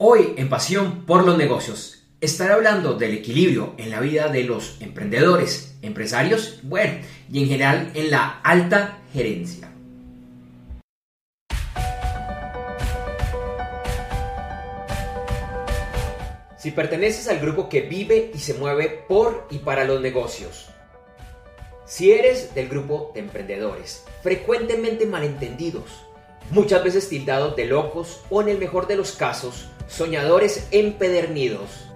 Hoy en Pasión por los Negocios estaré hablando del equilibrio en la vida de los emprendedores, empresarios, bueno, y en general en la alta gerencia. Si perteneces al grupo que vive y se mueve por y para los negocios, si eres del grupo de emprendedores, frecuentemente malentendidos, muchas veces tildados de locos o en el mejor de los casos, soñadores empedernidos.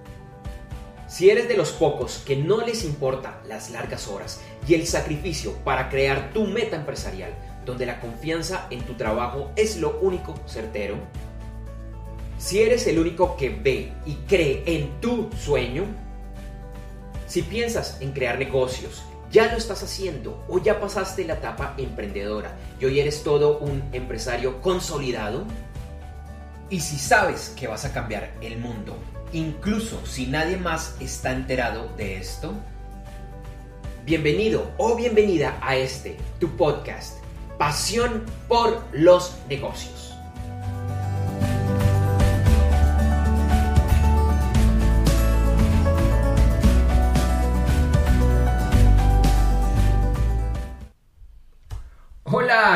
Si eres de los pocos que no les importa las largas horas y el sacrificio para crear tu meta empresarial, donde la confianza en tu trabajo es lo único certero, si eres el único que ve y cree en tu sueño, si piensas en crear negocios, ya lo estás haciendo o ya pasaste la etapa emprendedora y hoy eres todo un empresario consolidado, y si sabes que vas a cambiar el mundo, incluso si nadie más está enterado de esto, bienvenido o bienvenida a este, tu podcast, Pasión por los negocios.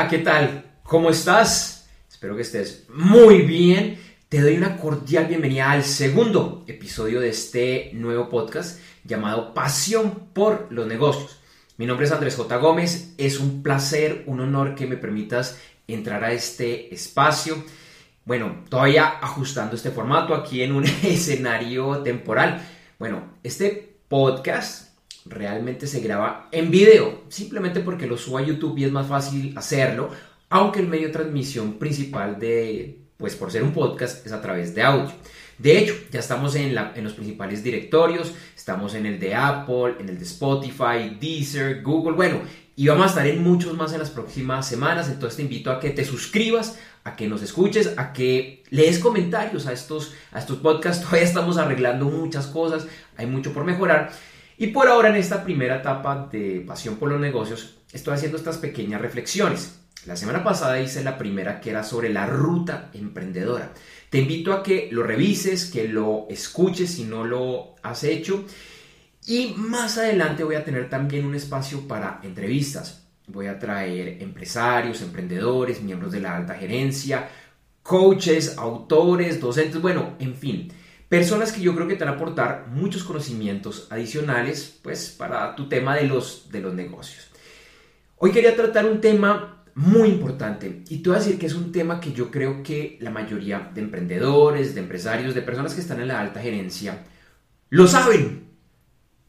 ¿Qué tal? ¿Cómo estás? Espero que estés muy bien. Te doy una cordial bienvenida al segundo episodio de este nuevo podcast llamado Pasión por los negocios. Mi nombre es Andrés J. Gómez. Es un placer, un honor que me permitas entrar a este espacio. Bueno, todavía ajustando este formato aquí en un escenario temporal. Bueno, este podcast realmente se graba en video, simplemente porque lo subo a YouTube y es más fácil hacerlo aunque el medio de transmisión principal de, pues por ser un podcast, es a través de audio. De hecho, ya estamos en, los principales directorios, estamos en el de Apple, en el de Spotify, Deezer, Google, bueno, y vamos a estar en muchos más en las próximas semanas, entonces te invito a que te suscribas, a que nos escuches, a que lees comentarios a estos, a estos podcasts, todavía estamos arreglando muchas cosas, hay mucho por mejorar. Y por ahora en esta primera etapa de Pasión por los Negocios, estoy haciendo estas pequeñas reflexiones. La semana pasada hice la primera que era sobre la ruta emprendedora. Te invito a que lo revises, que lo escuches si no lo has hecho. Y más adelante voy a tener también un espacio para entrevistas. Voy a traer empresarios, emprendedores, miembros de la alta gerencia, coaches, autores, docentes, bueno, en fin, personas que yo creo que te van a aportar muchos conocimientos adicionales pues para tu tema de los, de los negocios. Hoy quería tratar un tema muy importante. Y te voy a decir que es un tema que yo creo que la mayoría de emprendedores, de empresarios, de personas que están en la alta gerencia, lo saben,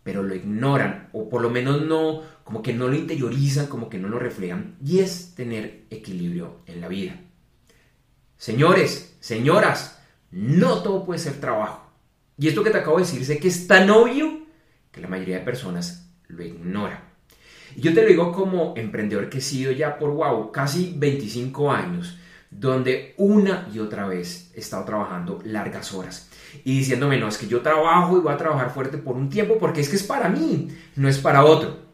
pero lo ignoran, o por lo menos no, como que no lo interiorizan, como que no lo reflejan, y es tener equilibrio en la vida. Señores, señoras, no todo puede ser trabajo. Y esto que te acabo de decir, sé que es tan obvio que la mayoría de personas lo ignora. Y yo te lo digo como emprendedor que he sido ya por, wow, casi 25 años, donde una y otra vez he estado trabajando largas horas y diciéndome, no, es que yo trabajo y voy a trabajar fuerte por un tiempo porque es que es para mí, no es para otro.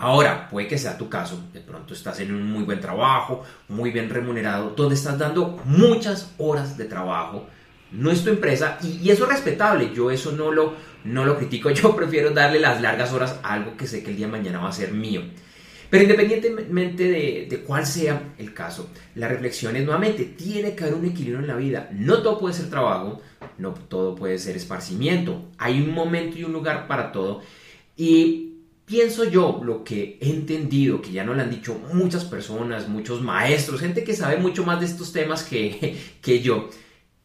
Ahora, puede que sea tu caso, de pronto estás en un muy buen trabajo, muy bien remunerado, donde estás dando muchas horas de trabajo, no es tu empresa y, eso es respetable, yo eso no lo, no lo critico, yo prefiero darle las largas horas a algo que sé que el día de mañana va a ser mío. Pero independientemente de, de, cuál sea el caso, la reflexión es nuevamente, tiene que haber un equilibrio en la vida. No todo puede ser trabajo, no todo puede ser esparcimiento. Hay un momento y un lugar para todo. Y pienso yo, lo que he entendido, que ya no lo han dicho muchas personas, muchos maestros, gente que sabe mucho más de estos temas que, que yo,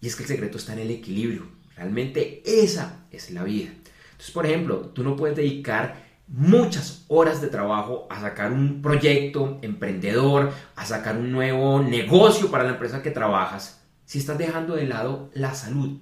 y es que el secreto está en el equilibrio. Realmente esa es la vida. Entonces, por ejemplo, tú no puedes dedicar muchas horas de trabajo a sacar un proyecto emprendedor, a sacar un nuevo negocio para la empresa que trabajas, si estás dejando de lado la salud.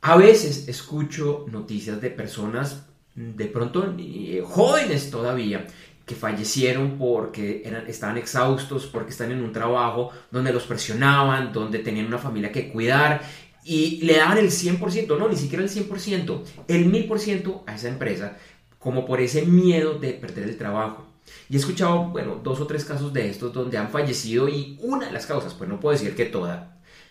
A veces escucho noticias de personas de pronto eh, jóvenes todavía que fallecieron porque eran, estaban exhaustos, porque están en un trabajo donde los presionaban, donde tenían una familia que cuidar y le daban el 100%, no, ni siquiera el 100%, el 1000% a esa empresa, como por ese miedo de perder el trabajo. Y he escuchado, bueno, dos o tres casos de estos donde han fallecido y una de las causas, pues no puedo decir que todas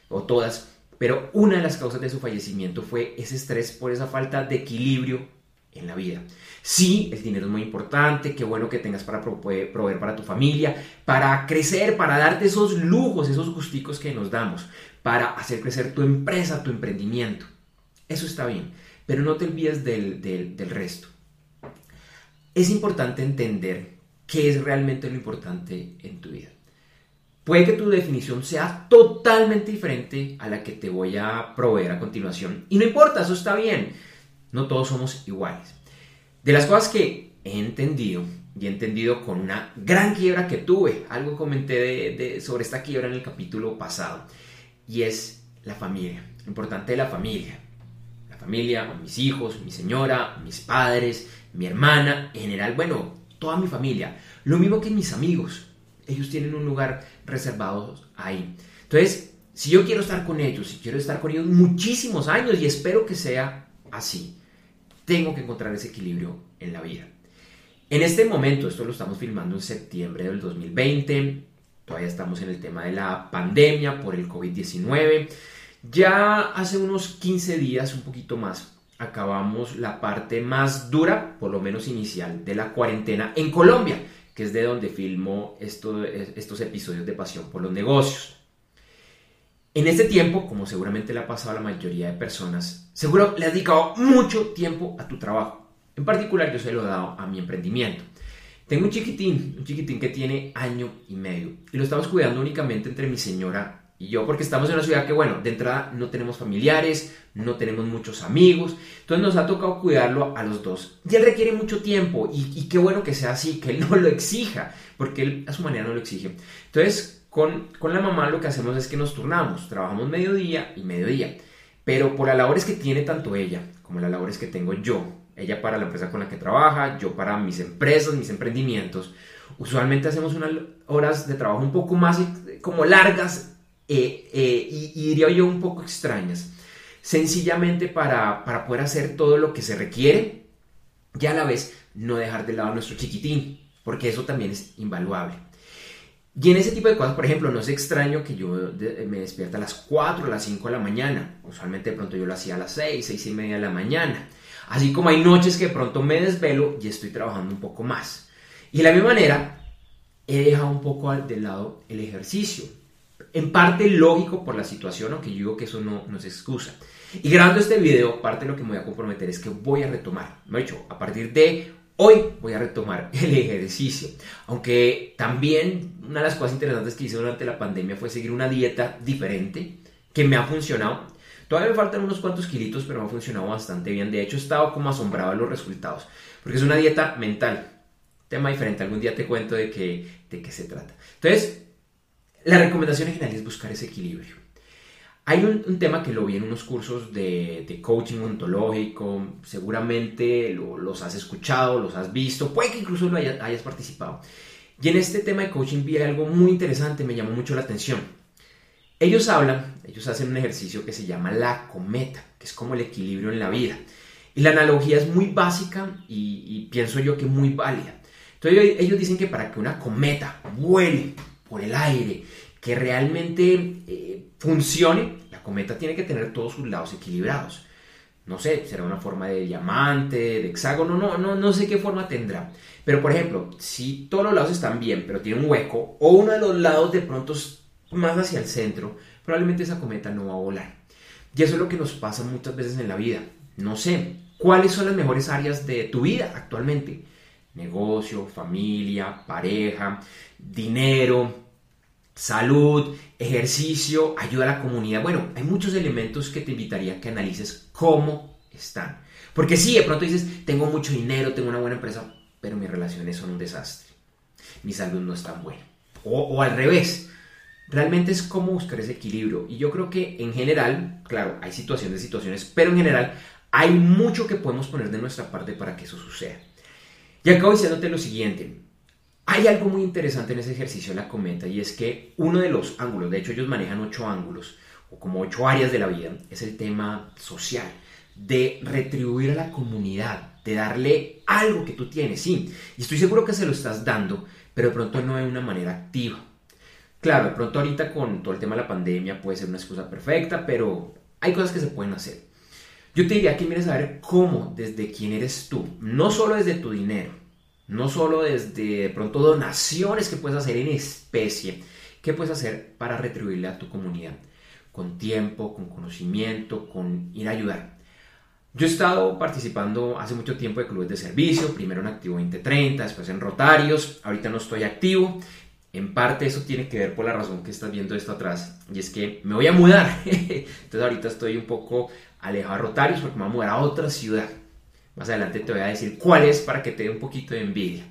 o todas, pero una de las causas de su fallecimiento fue ese estrés por esa falta de equilibrio en la vida. Sí, el dinero es muy importante, qué bueno que tengas para proveer para tu familia, para crecer, para darte esos lujos, esos gusticos que nos damos, para hacer crecer tu empresa, tu emprendimiento. Eso está bien, pero no te olvides del, del resto. Es importante entender qué es realmente lo importante en tu vida. Puede que tu definición sea totalmente diferente a la que te voy a proveer a continuación. Y no importa, eso está bien. No todos somos iguales. De las cosas que he entendido, y he entendido con una gran quiebra que tuve, algo comenté sobre esta quiebra en el capítulo pasado, y es la familia, importante de la familia. La familia, mis hijos, mi señora, mis padres, mi hermana, en general, bueno, toda mi familia. Lo mismo que mis amigos. Ellos tienen un lugar reservado ahí. Entonces, si yo quiero estar con ellos, si quiero estar con ellos muchísimos años y espero que sea así, tengo que encontrar ese equilibrio en la vida. En este momento, esto lo estamos filmando en septiembre del 2020, todavía estamos en el tema de la pandemia por el COVID-19. Ya hace unos 15 días, un poquito más, acabamos la parte más dura, por lo menos inicial, de la cuarentena en Colombia, que es de donde filmo estos episodios de Pasión por los Negocios. En este tiempo, como seguramente le ha pasado a la mayoría de personas, seguro le has dedicado mucho tiempo a tu trabajo. En particular, yo se lo he dado a mi emprendimiento. Tengo un chiquitín, un chiquitín que tiene año y medio, y lo estamos cuidando únicamente entre mi señora y yo, porque estamos en una ciudad que, bueno, de entrada no tenemos familiares, no tenemos muchos amigos, entonces nos ha tocado cuidarlo a los dos. Y él requiere mucho tiempo, y, qué bueno que sea así, que él no lo exija, porque él a su manera no lo exige. Entonces, con, con la mamá lo que hacemos es que nos turnamos, trabajamos mediodía y mediodía, pero por las labores que tiene tanto ella como las labores que tengo yo, ella para la empresa con la que trabaja, yo para mis empresas, mis emprendimientos, usualmente hacemos unas horas de trabajo un poco más como largas eh, eh, y, diría yo un poco extrañas, sencillamente para, para poder hacer todo lo que se requiere y a la vez no dejar de lado a nuestro chiquitín, porque eso también es invaluable. Y en ese tipo de cosas, por ejemplo, no es extraño que yo me despierta a las 4 o las 5 de la mañana. Usualmente de pronto yo lo hacía a las 6, 6 y media de la mañana. Así como hay noches que de pronto me desvelo y estoy trabajando un poco más. Y de la misma manera, he dejado un poco de lado el ejercicio en parte lógico por la situación, aunque yo digo que eso no, no es excusa. Y grabando este video, parte de lo que me voy a comprometer es que voy a retomar, me he dicho, a partir de hoy voy a retomar el ejercicio. Aunque también una de las cosas interesantes que hice durante la pandemia fue seguir una dieta diferente que me ha funcionado. Todavía me faltan unos cuantos kilitos, pero me ha funcionado bastante bien. De hecho, he estado como asombrado de los resultados, porque es una dieta mental. Tema diferente, algún día te cuento de qué, de qué se trata. Entonces, la recomendación en general es buscar ese equilibrio. Hay un, tema que lo vi en unos cursos de, coaching ontológico, seguramente los has escuchado, los has visto, puede que incluso lo hayas, participado. Y en este tema de coaching vi algo muy interesante, me llamó mucho la atención. Ellos hablan, ellos hacen un ejercicio que se llama la cometa, que es como el equilibrio en la vida. Y la analogía es muy básica y, y pienso yo que muy válida. Entonces ellos dicen que para que una cometa vuele por el aire, que realmente eh, funcione, la cometa tiene que tener todos sus lados equilibrados. No sé, será una forma de diamante, de hexágono, no, no, no sé qué forma tendrá. Pero por ejemplo, si todos los lados están bien, pero tiene un hueco, o uno de los lados de pronto es más hacia el centro, probablemente esa cometa no va a volar. Y eso es lo que nos pasa muchas veces en la vida. No sé, ¿cuáles son las mejores áreas de tu vida actualmente? Negocio, familia, pareja, dinero, salud, ejercicio, ayuda a la comunidad. Bueno, hay muchos elementos que te invitaría a que analices cómo están. Porque sí, de pronto dices, tengo mucho dinero, tengo una buena empresa, pero mis relaciones son un desastre. Mi salud no es tan buena. O, al revés. Realmente es cómo buscar ese equilibrio. Y yo creo que en general, claro, hay situaciones, situaciones, pero en general hay mucho que podemos poner de nuestra parte para que eso suceda. Y acabo diciéndote lo siguiente. Hay algo muy interesante en ese ejercicio de la cometa y es que uno de los ángulos, de hecho ellos manejan ocho ángulos o como ocho áreas de la vida, es el tema social, de retribuir a la comunidad, de darle algo que tú tienes, sí, y estoy seguro que se lo estás dando, pero de pronto no de una manera activa. Claro, de pronto ahorita con todo el tema de la pandemia puede ser una excusa perfecta, pero hay cosas que se pueden hacer. Yo te diría que mires a ver cómo, desde quién eres tú, no solo desde tu dinero, no solo desde de pronto donaciones que puedes hacer en especie, ¿qué puedes hacer para retribuirle a tu comunidad? Con tiempo, con conocimiento, con ir a ayudar. Yo he estado participando hace mucho tiempo de clubes de servicio, primero en Activo 2030, después en Rotarios, ahorita no estoy activo. En parte eso tiene que ver por la razón que estás viendo esto atrás, y es que me voy a mudar. Entonces ahorita estoy un poco alejado de Rotarios porque me voy a mudar a otra ciudad. Más adelante te voy a decir cuál es para que te dé un poquito de envidia.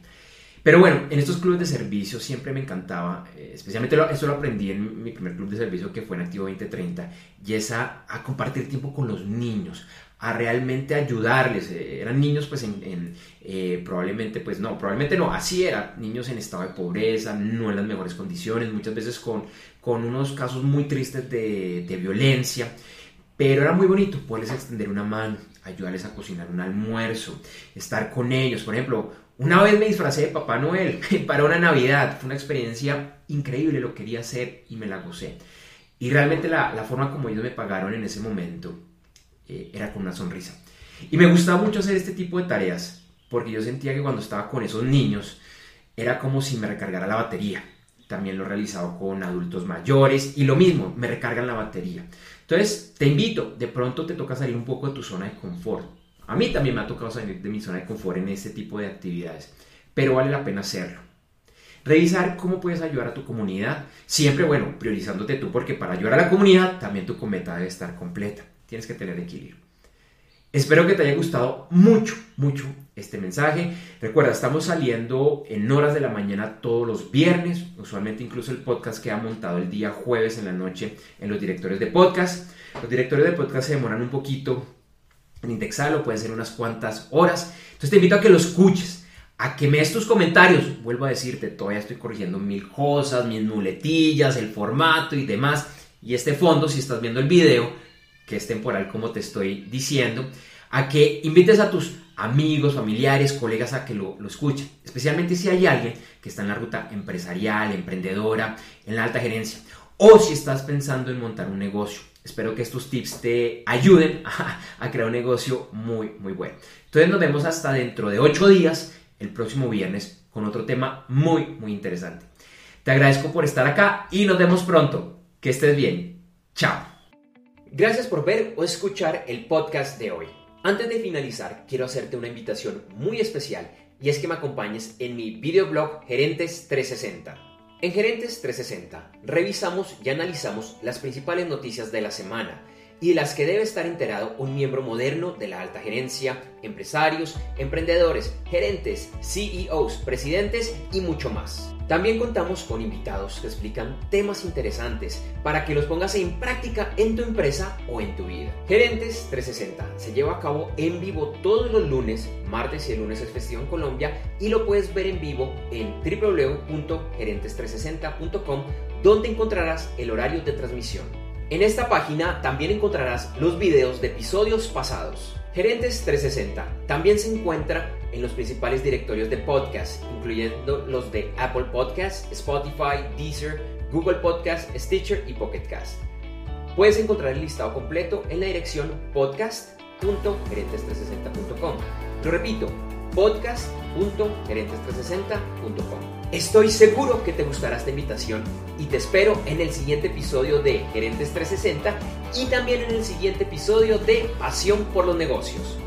Pero bueno, en estos clubes de servicio siempre me encantaba, eh, especialmente lo, eso lo aprendí en mi primer club de servicio que fue en Activo 2030, y es a, compartir tiempo con los niños, a realmente ayudarles. Eh, eran niños pues en, eh, probablemente pues no, probablemente no, así era, niños en estado de pobreza, no en las mejores condiciones, muchas veces con, con unos casos muy tristes de, de violencia. Pero era muy bonito poderles extender una mano, ayudarles a cocinar un almuerzo, estar con ellos. Por ejemplo, una vez me disfracé de Papá Noel para una Navidad. Fue una experiencia increíble, lo quería hacer y me la gocé. Y realmente la, forma como ellos me pagaron en ese momento eh, era con una sonrisa. Y me gustaba mucho hacer este tipo de tareas, porque yo sentía que cuando estaba con esos niños era como si me recargara la batería. También lo he realizado con adultos mayores y lo mismo, me recargan la batería. Entonces, te invito, de pronto te toca salir un poco de tu zona de confort. A mí también me ha tocado salir de mi zona de confort en este tipo de actividades, pero vale la pena hacerlo. Revisar cómo puedes ayudar a tu comunidad, siempre, bueno, priorizándote tú, porque para ayudar a la comunidad también tu cometa debe estar completa. Tienes que tener equilibrio. Espero que te haya gustado mucho, mucho este mensaje. Recuerda, estamos saliendo en horas de la mañana todos los viernes. Usualmente incluso el podcast queda montado el día jueves en la noche en los directores de podcast. Los directores de podcast se demoran un poquito en indexarlo, pueden ser unas cuantas horas. Entonces te invito a que lo escuches, a que me des tus comentarios. Vuelvo a decirte, todavía estoy corrigiendo mil cosas, mis muletillas, el formato y demás. Y este fondo, si estás viendo el video, que es temporal como te estoy diciendo, a que invites a tus amigos, familiares, colegas a que lo, lo, escuchen, especialmente si hay alguien que está en la ruta empresarial, emprendedora, en la alta gerencia, o si estás pensando en montar un negocio. Espero que estos tips te ayuden a, crear un negocio muy, muy bueno. Entonces nos vemos hasta dentro de ocho días, el próximo viernes, con otro tema muy, muy interesante. Te agradezco por estar acá y nos vemos pronto. Que estés bien. Chao. Gracias por ver o escuchar el podcast de hoy. Antes de finalizar, quiero hacerte una invitación muy especial y es que me acompañes en mi videoblog Gerentes 360. En Gerentes 360 revisamos y analizamos las principales noticias de la semana y de las que debe estar enterado un miembro moderno de la alta gerencia, empresarios, emprendedores, gerentes, CEOs, presidentes y mucho más. También contamos con invitados que explican temas interesantes para que los pongas en práctica en tu empresa o en tu vida. Gerentes 360 se lleva a cabo en vivo todos los lunes, martes y el lunes es festivo en Colombia y lo puedes ver en vivo en www.gerentes360.com donde encontrarás el horario de transmisión. En esta página también encontrarás los videos de episodios pasados. Gerentes 360 también se encuentra en los principales directorios de podcast, incluyendo los de Apple Podcasts, Spotify, Deezer, Google Podcasts, Stitcher y Pocket Cast. Puedes encontrar el listado completo en la dirección podcast.gerentes360.com. Lo repito, podcast.gerentes360.com. Estoy seguro que te gustará esta invitación y te espero en el siguiente episodio de Gerentes 360 y también en el siguiente episodio de Pasión por los Negocios.